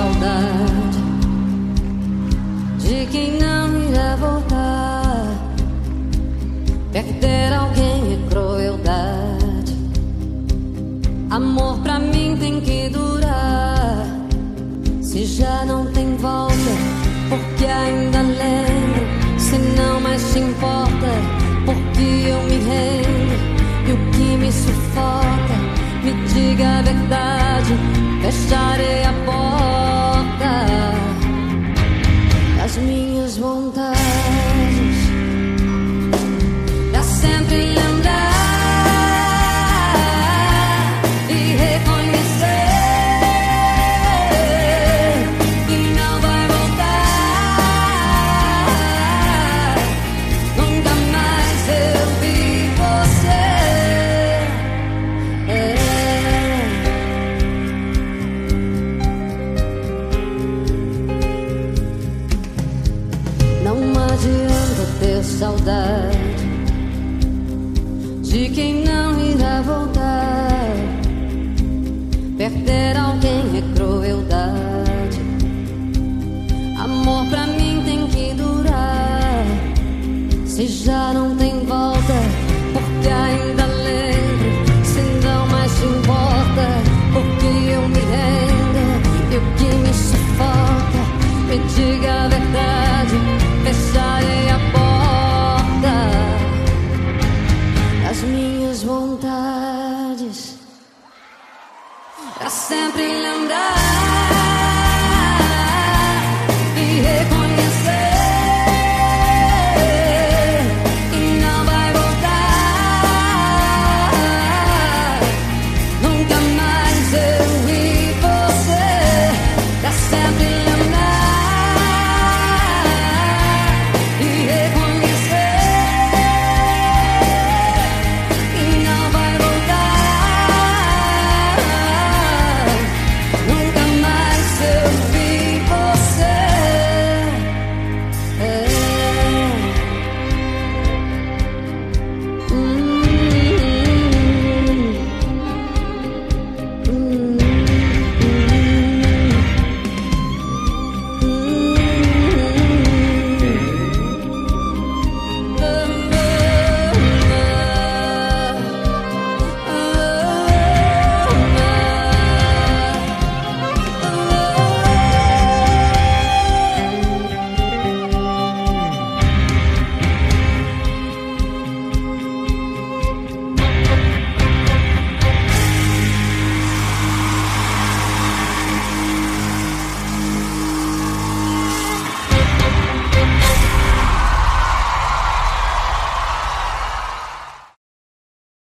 saudade de quem não irá voltar. Perder alguém é crueldade. Amor pra mim tem que durar. Se já não tem volta, porque ainda lembro. Se não mais te importa, porque eu me rendo e o que me sufocou. saudade de quem não irá voltar. Perder alguém é crueldade. Amor pra mim tem que durar. Se já não tem sempre